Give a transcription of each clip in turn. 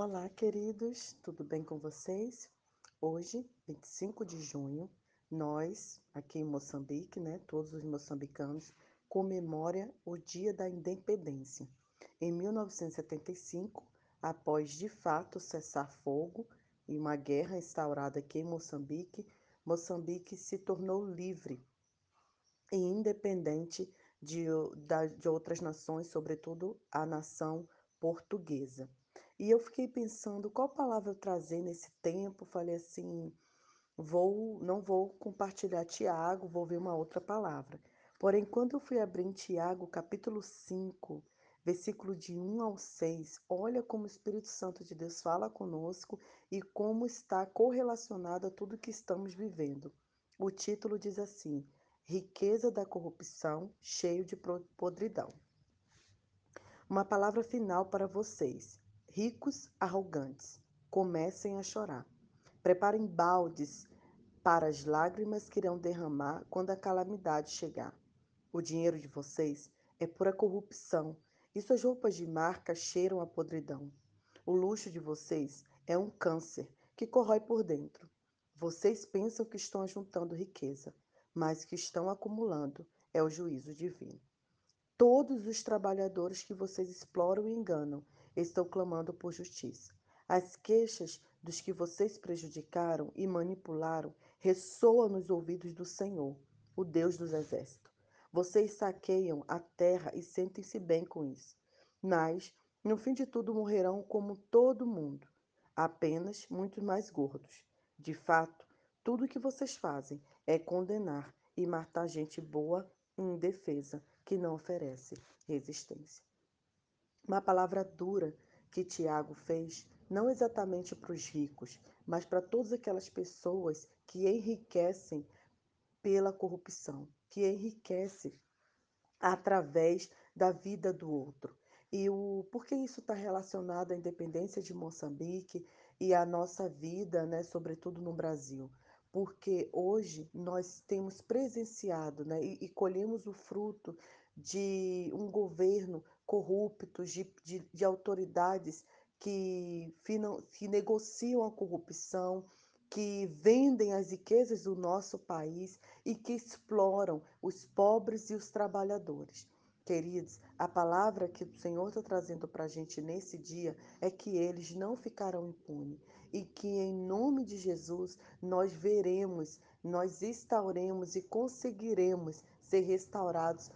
Olá, queridos, tudo bem com vocês? Hoje, 25 de junho, nós, aqui em Moçambique, né, todos os moçambicanos, comemora o Dia da Independência. Em 1975, após de fato cessar fogo e uma guerra instaurada aqui em Moçambique, Moçambique se tornou livre e independente de, de outras nações, sobretudo a nação portuguesa. E eu fiquei pensando qual palavra eu trazer nesse tempo. Falei assim, vou, não vou compartilhar Tiago, vou ver uma outra palavra. Porém, quando eu fui abrir em Tiago, capítulo 5, versículo de 1 ao 6, olha como o Espírito Santo de Deus fala conosco e como está correlacionado a tudo que estamos vivendo. O título diz assim: Riqueza da corrupção, cheio de podridão. Uma palavra final para vocês. Ricos arrogantes, comecem a chorar. Preparem baldes para as lágrimas que irão derramar quando a calamidade chegar. O dinheiro de vocês é pura corrupção e suas roupas de marca cheiram a podridão. O luxo de vocês é um câncer que corrói por dentro. Vocês pensam que estão juntando riqueza, mas que estão acumulando é o juízo divino. Todos os trabalhadores que vocês exploram e enganam estão clamando por justiça. As queixas dos que vocês prejudicaram e manipularam ressoam nos ouvidos do Senhor, o Deus dos exércitos. Vocês saqueiam a terra e sentem-se bem com isso. Mas, no fim de tudo, morrerão como todo mundo, apenas muito mais gordos. De fato, tudo o que vocês fazem é condenar e matar gente boa e indefesa que não oferece resistência. Uma palavra dura que Tiago fez, não exatamente para os ricos, mas para todas aquelas pessoas que enriquecem pela corrupção, que enriquecem através da vida do outro. E o por que isso está relacionado à independência de Moçambique e à nossa vida, né, sobretudo no Brasil? Porque hoje nós temos presenciado né, e, e colhemos o fruto de um governo corrupto, de, de, de autoridades que, que negociam a corrupção, que vendem as riquezas do nosso país e que exploram os pobres e os trabalhadores. Queridos, a palavra que o Senhor está trazendo para a gente nesse dia é que eles não ficarão impunes e que, em nome de Jesus, nós veremos, nós instauremos e conseguiremos ser restaurados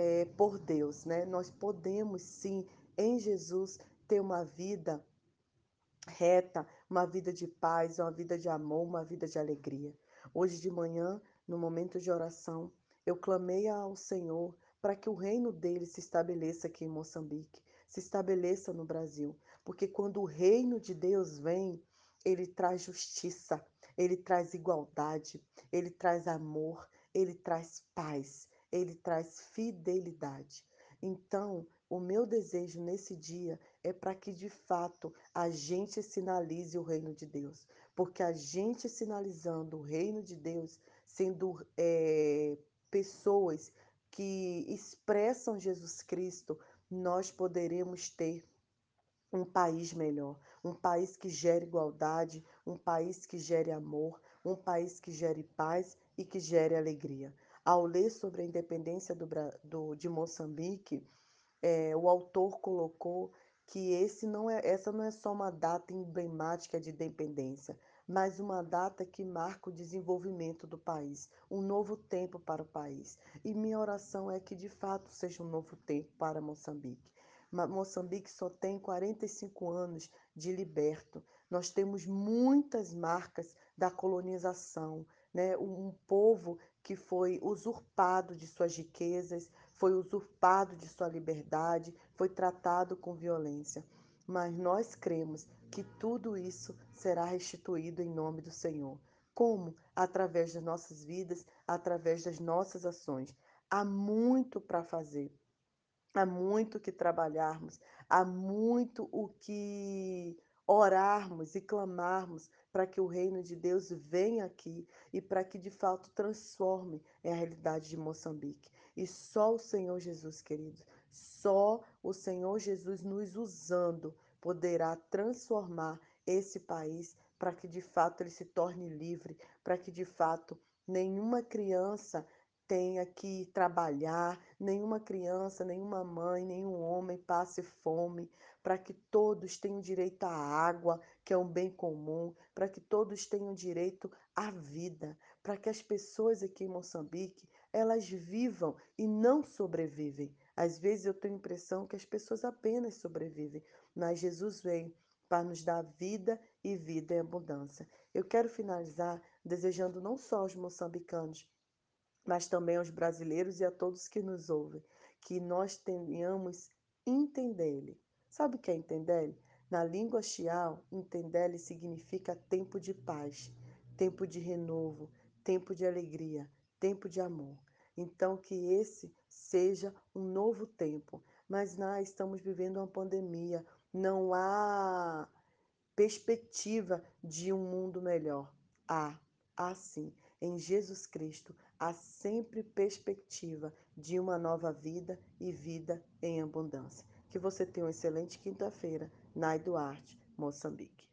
é, por Deus, né? Nós podemos sim, em Jesus, ter uma vida reta, uma vida de paz, uma vida de amor, uma vida de alegria. Hoje de manhã, no momento de oração, eu clamei ao Senhor para que o reino dele se estabeleça aqui em Moçambique, se estabeleça no Brasil, porque quando o reino de Deus vem, ele traz justiça, ele traz igualdade, ele traz amor, ele traz paz ele traz fidelidade. Então, o meu desejo nesse dia é para que de fato a gente sinalize o reino de Deus, porque a gente sinalizando o reino de Deus, sendo é, pessoas que expressam Jesus Cristo, nós poderemos ter um país melhor, um país que gere igualdade, um país que gere amor, um país que gere paz e que gere alegria. Ao ler sobre a independência do, do, de Moçambique, é, o autor colocou que esse não é, essa não é só uma data emblemática de independência, mas uma data que marca o desenvolvimento do país, um novo tempo para o país. E minha oração é que de fato seja um novo tempo para Moçambique. Moçambique só tem 45 anos de liberto. Nós temos muitas marcas da colonização, né? Um povo que foi usurpado de suas riquezas, foi usurpado de sua liberdade, foi tratado com violência. Mas nós cremos que tudo isso será restituído em nome do Senhor. Como? Através das nossas vidas, através das nossas ações. Há muito para fazer, há muito que trabalharmos, há muito o que orarmos e clamarmos para que o reino de Deus venha aqui e para que de fato transforme a realidade de Moçambique. E só o Senhor Jesus, queridos, só o Senhor Jesus nos usando poderá transformar esse país para que de fato ele se torne livre, para que de fato nenhuma criança tenha que trabalhar, nenhuma criança, nenhuma mãe, nenhum homem passe fome, para que todos tenham direito à água, que é um bem comum, para que todos tenham direito à vida, para que as pessoas aqui em Moçambique, elas vivam e não sobrevivem. Às vezes eu tenho a impressão que as pessoas apenas sobrevivem, mas Jesus veio para nos dar vida e vida em abundância. Eu quero finalizar desejando não só aos moçambicanos, mas também aos brasileiros e a todos que nos ouvem, que nós tenhamos entendê-lo. Sabe o que é entendê-lo? Na língua xiao, entendê-lo significa tempo de paz, tempo de renovo, tempo de alegria, tempo de amor. Então, que esse seja um novo tempo. Mas nós estamos vivendo uma pandemia, não há perspectiva de um mundo melhor. Há, há sim. Em Jesus Cristo há sempre perspectiva de uma nova vida e vida em abundância. Que você tenha uma excelente quinta-feira. Nai Duarte, Moçambique.